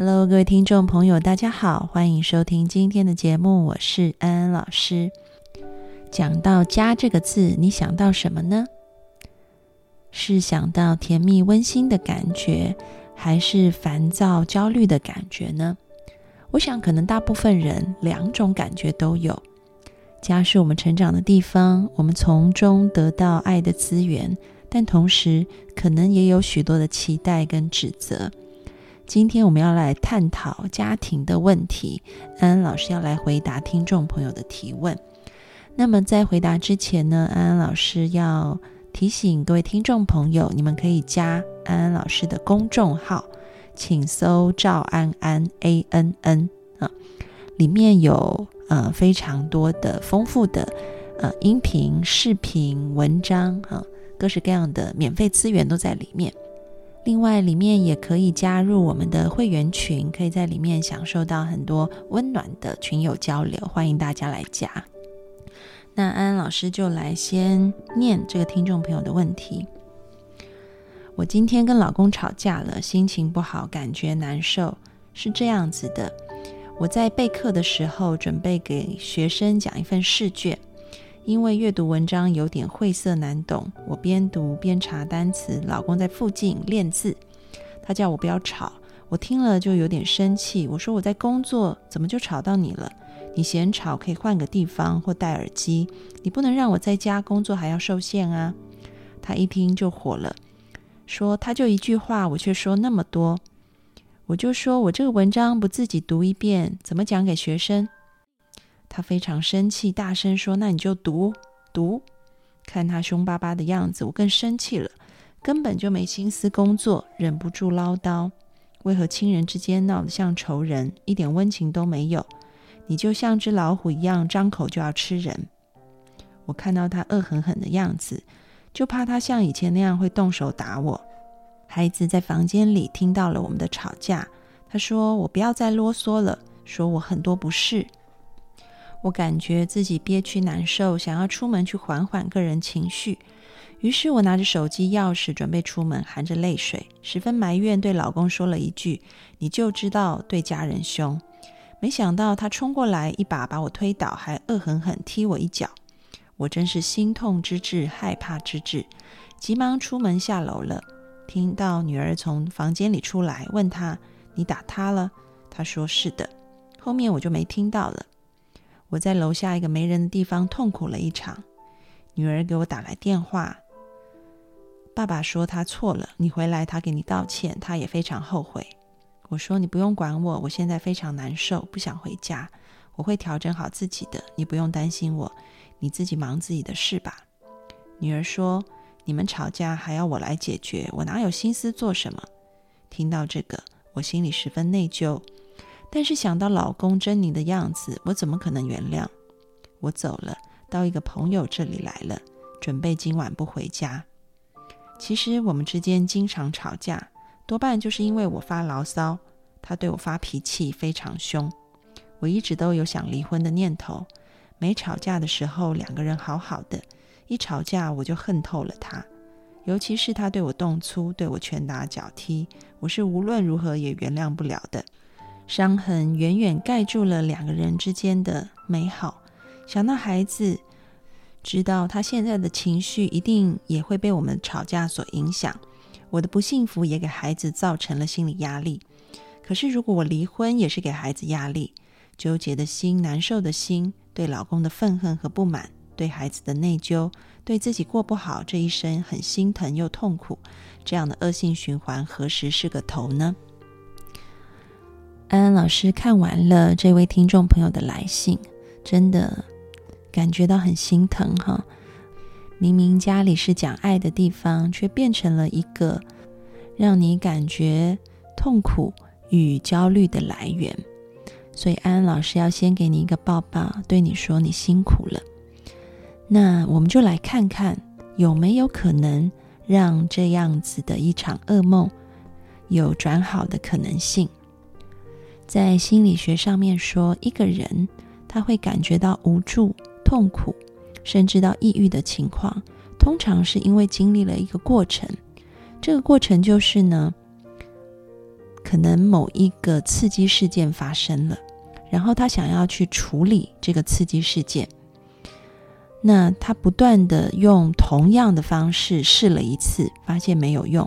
Hello，各位听众朋友，大家好，欢迎收听今天的节目，我是安安老师。讲到家这个字，你想到什么呢？是想到甜蜜温馨的感觉，还是烦躁焦虑的感觉呢？我想，可能大部分人两种感觉都有。家是我们成长的地方，我们从中得到爱的资源，但同时可能也有许多的期待跟指责。今天我们要来探讨家庭的问题，安安老师要来回答听众朋友的提问。那么在回答之前呢，安安老师要提醒各位听众朋友，你们可以加安安老师的公众号，请搜赵安安 A N N 啊，里面有呃非常多的丰富的呃音频、视频、文章啊，各式各样的免费资源都在里面。另外，里面也可以加入我们的会员群，可以在里面享受到很多温暖的群友交流，欢迎大家来加。那安安老师就来先念这个听众朋友的问题。我今天跟老公吵架了，心情不好，感觉难受。是这样子的，我在备课的时候，准备给学生讲一份试卷。因为阅读文章有点晦涩难懂，我边读边查单词。老公在附近练字，他叫我不要吵，我听了就有点生气。我说我在工作，怎么就吵到你了？你嫌吵可以换个地方或戴耳机，你不能让我在家工作还要受限啊！他一听就火了，说他就一句话，我却说那么多。我就说我这个文章不自己读一遍，怎么讲给学生？他非常生气，大声说：“那你就读读。”看他凶巴巴的样子，我更生气了。根本就没心思工作，忍不住唠叨：“为何亲人之间闹得像仇人，一点温情都没有？你就像只老虎一样，张口就要吃人。”我看到他恶狠狠的样子，就怕他像以前那样会动手打我。孩子在房间里听到了我们的吵架，他说：“我不要再啰嗦了，说我很多不是。”我感觉自己憋屈难受，想要出门去缓缓个人情绪。于是我拿着手机钥匙准备出门，含着泪水，十分埋怨对老公说了一句：“你就知道对家人凶。”没想到他冲过来，一把把我推倒，还恶狠狠踢我一脚。我真是心痛之至，害怕之至，急忙出门下楼了。听到女儿从房间里出来，问他：“你打他了？”他说：“是的。”后面我就没听到了。我在楼下一个没人的地方痛苦了一场。女儿给我打来电话，爸爸说他错了，你回来，他给你道歉，他也非常后悔。我说你不用管我，我现在非常难受，不想回家，我会调整好自己的，你不用担心我，你自己忙自己的事吧。女儿说你们吵架还要我来解决，我哪有心思做什么？听到这个，我心里十分内疚。但是想到老公狰狞的样子，我怎么可能原谅？我走了，到一个朋友这里来了，准备今晚不回家。其实我们之间经常吵架，多半就是因为我发牢骚，他对我发脾气非常凶。我一直都有想离婚的念头。没吵架的时候，两个人好好的；一吵架，我就恨透了他。尤其是他对我动粗，对我拳打脚踢，我是无论如何也原谅不了的。伤痕远远盖住了两个人之间的美好。想到孩子，知道他现在的情绪一定也会被我们吵架所影响。我的不幸福也给孩子造成了心理压力。可是如果我离婚，也是给孩子压力。纠结的心，难受的心，对老公的愤恨和不满，对孩子的内疚，对自己过不好这一生很心疼又痛苦。这样的恶性循环，何时是个头呢？安安老师看完了这位听众朋友的来信，真的感觉到很心疼哈。明明家里是讲爱的地方，却变成了一个让你感觉痛苦与焦虑的来源。所以安安老师要先给你一个抱抱，对你说你辛苦了。那我们就来看看有没有可能让这样子的一场噩梦有转好的可能性。在心理学上面说，一个人他会感觉到无助、痛苦，甚至到抑郁的情况，通常是因为经历了一个过程。这个过程就是呢，可能某一个刺激事件发生了。然后他想要去处理这个刺激事件，那他不断的用同样的方式试了一次，发现没有用，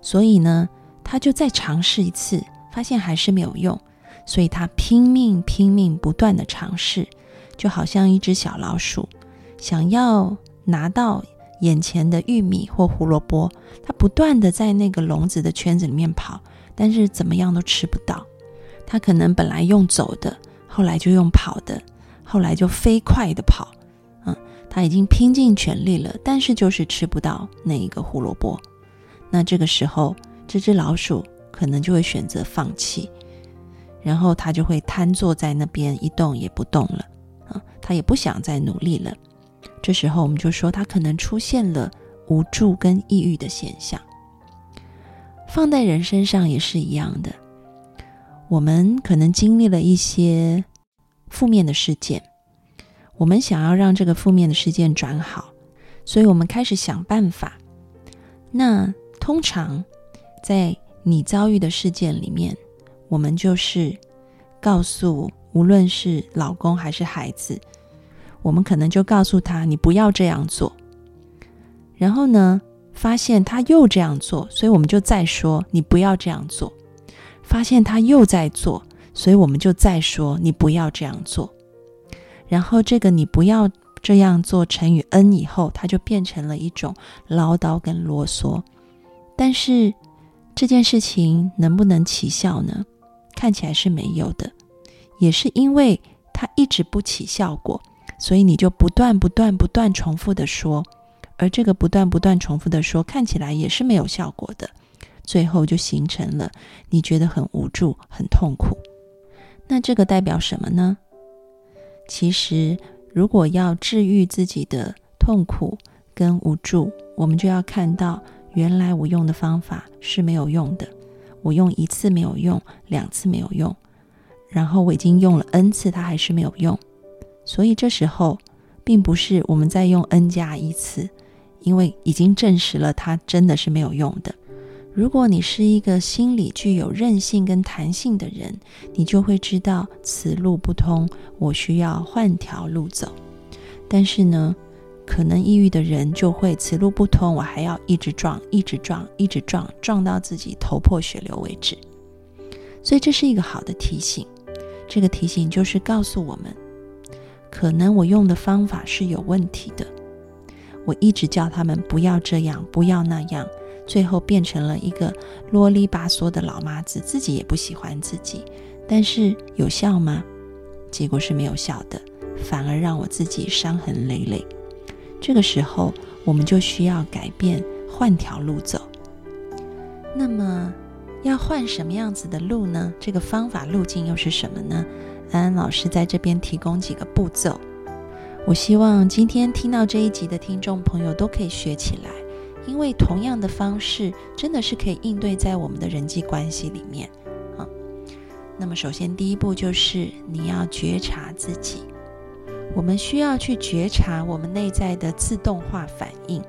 所以呢，他就再尝试一次，发现还是没有用，所以他拼命拼命不断的尝试，就好像一只小老鼠想要拿到眼前的玉米或胡萝卜，它不断的在那个笼子的圈子里面跑，但是怎么样都吃不到。他可能本来用走的，后来就用跑的，后来就飞快的跑，嗯，他已经拼尽全力了，但是就是吃不到那一个胡萝卜。那这个时候，这只老鼠可能就会选择放弃，然后他就会瘫坐在那边一动也不动了，啊，他也不想再努力了。这时候我们就说，他可能出现了无助跟抑郁的现象。放在人身上也是一样的。我们可能经历了一些负面的事件，我们想要让这个负面的事件转好，所以我们开始想办法。那通常在你遭遇的事件里面，我们就是告诉无论是老公还是孩子，我们可能就告诉他你不要这样做。然后呢，发现他又这样做，所以我们就再说你不要这样做。发现他又在做，所以我们就再说你不要这样做。然后这个你不要这样做乘以 n 以后，它就变成了一种唠叨跟啰嗦。但是这件事情能不能起效呢？看起来是没有的。也是因为它一直不起效果，所以你就不断不断不断重复的说，而这个不断不断重复的说，看起来也是没有效果的。最后就形成了你觉得很无助、很痛苦。那这个代表什么呢？其实，如果要治愈自己的痛苦跟无助，我们就要看到，原来我用的方法是没有用的。我用一次没有用，两次没有用，然后我已经用了 n 次，它还是没有用。所以这时候，并不是我们在用 n 加一次，因为已经证实了它真的是没有用的。如果你是一个心理具有韧性跟弹性的人，你就会知道此路不通，我需要换条路走。但是呢，可能抑郁的人就会此路不通，我还要一直撞，一直撞，一直撞，撞到自己头破血流为止。所以这是一个好的提醒。这个提醒就是告诉我们，可能我用的方法是有问题的。我一直叫他们不要这样，不要那样。最后变成了一个啰里吧嗦的老妈子，自己也不喜欢自己，但是有效吗？结果是没有效的，反而让我自己伤痕累累。这个时候，我们就需要改变，换条路走。那么，要换什么样子的路呢？这个方法路径又是什么呢？安安老师在这边提供几个步骤，我希望今天听到这一集的听众朋友都可以学起来。因为同样的方式真的是可以应对在我们的人际关系里面啊。那么，首先第一步就是你要觉察自己。我们需要去觉察我们内在的自动化反应。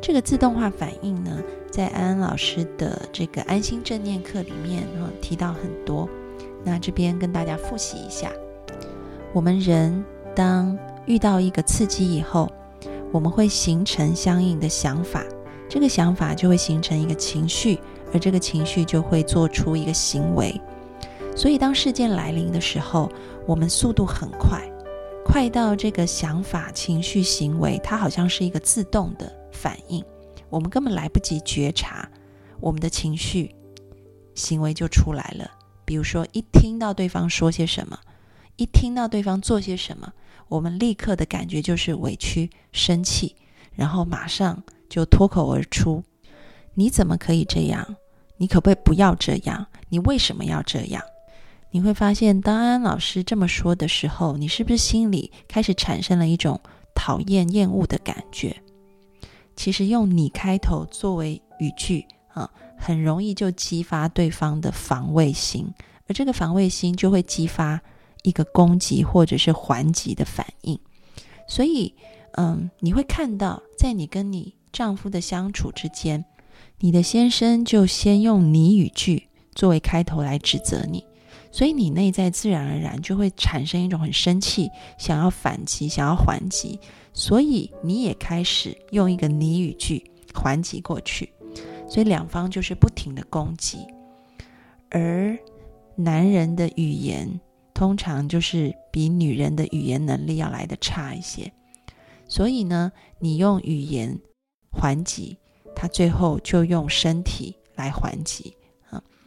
这个自动化反应呢，在安安老师的这个安心正念课里面啊提到很多。那这边跟大家复习一下：我们人当遇到一个刺激以后。我们会形成相应的想法，这个想法就会形成一个情绪，而这个情绪就会做出一个行为。所以，当事件来临的时候，我们速度很快，快到这个想法、情绪、行为，它好像是一个自动的反应，我们根本来不及觉察，我们的情绪、行为就出来了。比如说，一听到对方说些什么，一听到对方做些什么。我们立刻的感觉就是委屈、生气，然后马上就脱口而出：“你怎么可以这样？你可不可以不要这样？你为什么要这样？你会发现，当安安老师这么说的时候，你是不是心里开始产生了一种讨厌、厌恶的感觉？其实用“你”开头作为语句啊，很容易就激发对方的防卫心，而这个防卫心就会激发一个攻击或者是还击的反应。所以，嗯，你会看到，在你跟你丈夫的相处之间。你的先生就先用你语句作为开头来指责你，所以你内在自然而然就会产生一种很生气、想要反击、想要还击，所以你也开始用一个你语句还击过去，所以两方就是不停的攻击。而男人的语言通常就是比女人的语言能力要来的差一些，所以呢，你用语言还击。他最后就用身体来还击，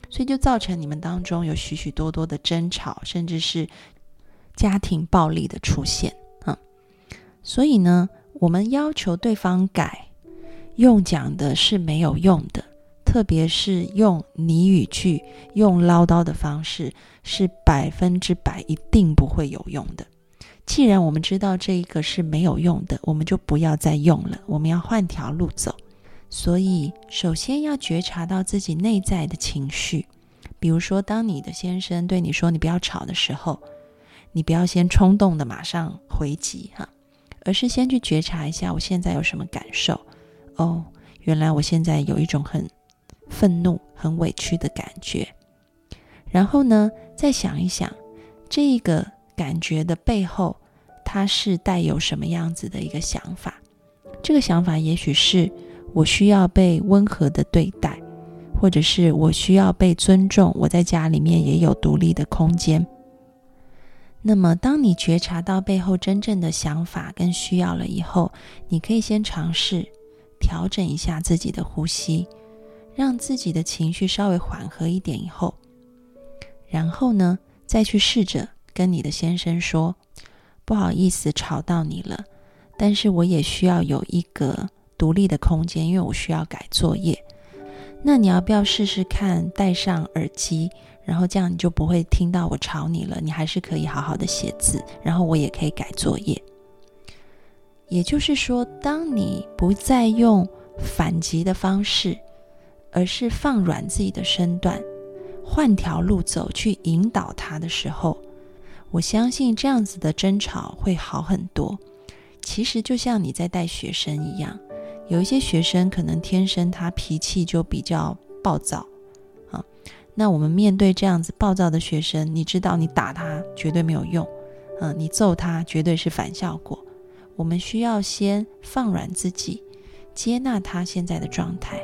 所以就造成你们当中有许许多多的争吵，甚至是家庭暴力的出现啊。所以呢，我们要求对方改，用讲的是没有用的，特别是用拟语句、用唠叨的方式，是百分之百一定不会有用的。既然我们知道这一个是没有用的，我们就不要再用了，我们要换条路走。所以，首先要觉察到自己内在的情绪。比如说，当你的先生对你说“你不要吵”的时候，你不要先冲动的马上回击哈，而是先去觉察一下我现在有什么感受。哦，原来我现在有一种很愤怒、很委屈的感觉。然后呢，再想一想这个感觉的背后，它是带有什么样子的一个想法？这个想法也许是。我需要被温和的对待，或者是我需要被尊重。我在家里面也有独立的空间。那么，当你觉察到背后真正的想法跟需要了以后，你可以先尝试调整一下自己的呼吸，让自己的情绪稍微缓和一点以后，然后呢，再去试着跟你的先生说：“不好意思，吵到你了，但是我也需要有一个。”独立的空间，因为我需要改作业。那你要不要试试看戴上耳机，然后这样你就不会听到我吵你了，你还是可以好好的写字，然后我也可以改作业。也就是说，当你不再用反击的方式，而是放软自己的身段，换条路走去引导他的时候，我相信这样子的争吵会好很多。其实就像你在带学生一样。有一些学生可能天生他脾气就比较暴躁，啊，那我们面对这样子暴躁的学生，你知道你打他绝对没有用，嗯，你揍他绝对是反效果。我们需要先放软自己，接纳他现在的状态，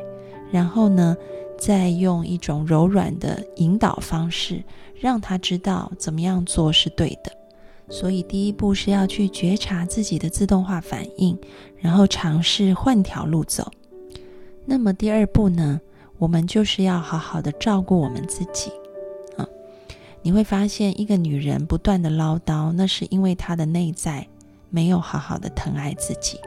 然后呢，再用一种柔软的引导方式，让他知道怎么样做是对的。所以，第一步是要去觉察自己的自动化反应，然后尝试换条路走。那么，第二步呢？我们就是要好好的照顾我们自己啊！你会发现，一个女人不断的唠叨，那是因为她的内在没有好好的疼爱自己。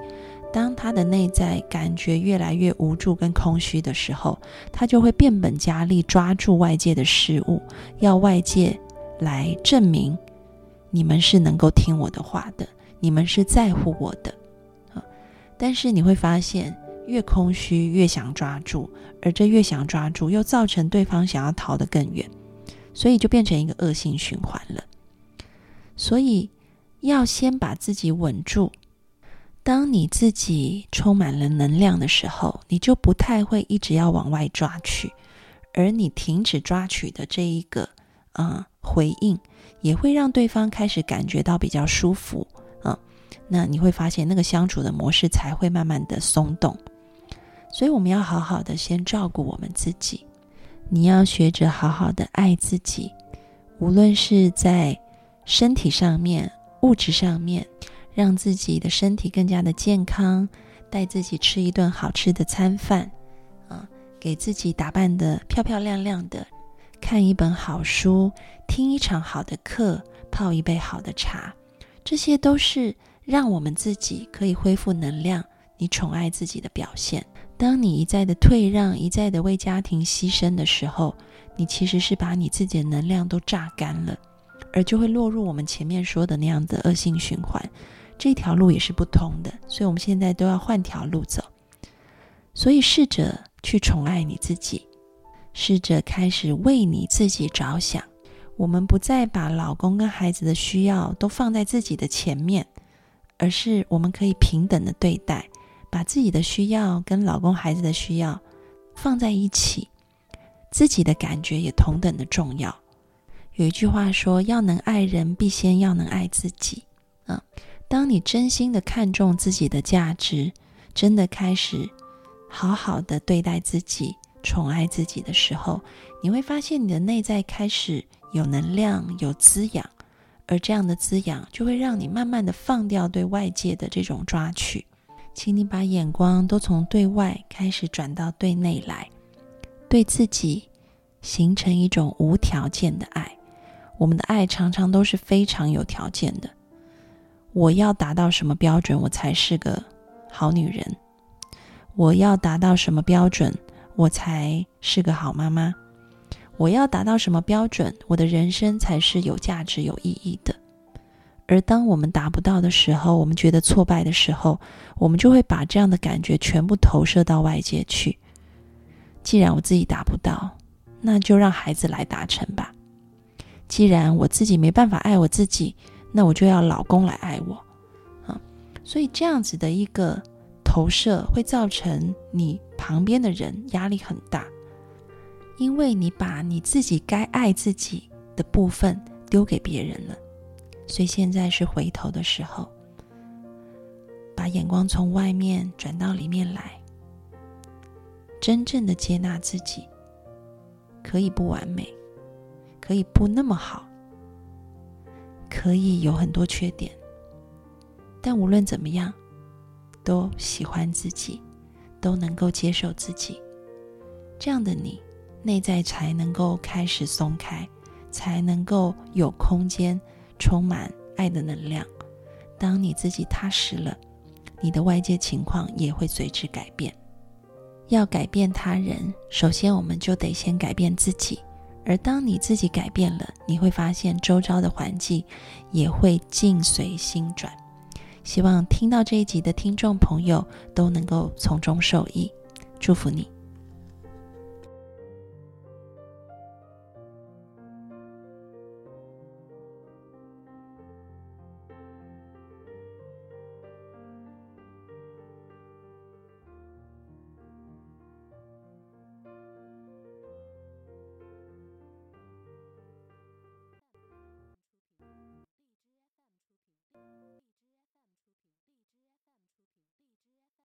当她的内在感觉越来越无助跟空虚的时候，她就会变本加厉抓住外界的事物，要外界来证明。你们是能够听我的话的，你们是在乎我的，啊！但是你会发现，越空虚越想抓住，而这越想抓住，又造成对方想要逃得更远，所以就变成一个恶性循环了。所以要先把自己稳住。当你自己充满了能量的时候，你就不太会一直要往外抓取，而你停止抓取的这一个，啊，回应。也会让对方开始感觉到比较舒服，嗯，那你会发现那个相处的模式才会慢慢的松动。所以我们要好好的先照顾我们自己，你要学着好好的爱自己，无论是在身体上面、物质上面，让自己的身体更加的健康，带自己吃一顿好吃的餐饭，啊，给自己打扮的漂漂亮亮的。看一本好书，听一场好的课，泡一杯好的茶，这些都是让我们自己可以恢复能量、你宠爱自己的表现。当你一再的退让，一再的为家庭牺牲的时候，你其实是把你自己的能量都榨干了，而就会落入我们前面说的那样的恶性循环。这条路也是不通的，所以我们现在都要换条路走。所以试着去宠爱你自己，试着开始为你自己着想。我们不再把老公跟孩子的需要都放在自己的前面，而是我们可以平等的对待，把自己的需要跟老公孩子的需要放在一起，自己的感觉也同等的重要。有一句话说：“要能爱人，必先要能爱自己。”啊，当你真心的看重自己的价值，真的开始好好的对待自己、宠爱自己的时候，你会发现你的内在开始。有能量，有滋养，而这样的滋养就会让你慢慢的放掉对外界的这种抓取，请你把眼光都从对外开始转到对内来，对自己形成一种无条件的爱。我们的爱常常都是非常有条件的，我要达到什么标准，我才是个好女人；我要达到什么标准，我才是个好妈妈。我要达到什么标准，我的人生才是有价值、有意义的。而当我们达不到的时候，我们觉得挫败的时候，我们就会把这样的感觉全部投射到外界去。既然我自己达不到，那就让孩子来达成吧。既然我自己没办法爱我自己，那我就要老公来爱我啊。所以这样子的一个投射，会造成你旁边的人压力很大。因为你把你自己该爱自己的部分丢给别人了，所以现在是回头的时候，把眼光从外面转到里面来，真正的接纳自己，可以不完美，可以不那么好，可以有很多缺点，但无论怎么样，都喜欢自己，都能够接受自己，这样的你。内在才能够开始松开，才能够有空间，充满爱的能量。当你自己踏实了，你的外界情况也会随之改变。要改变他人，首先我们就得先改变自己。而当你自己改变了，你会发现周遭的环境也会境随心转。希望听到这一集的听众朋友都能够从中受益，祝福你。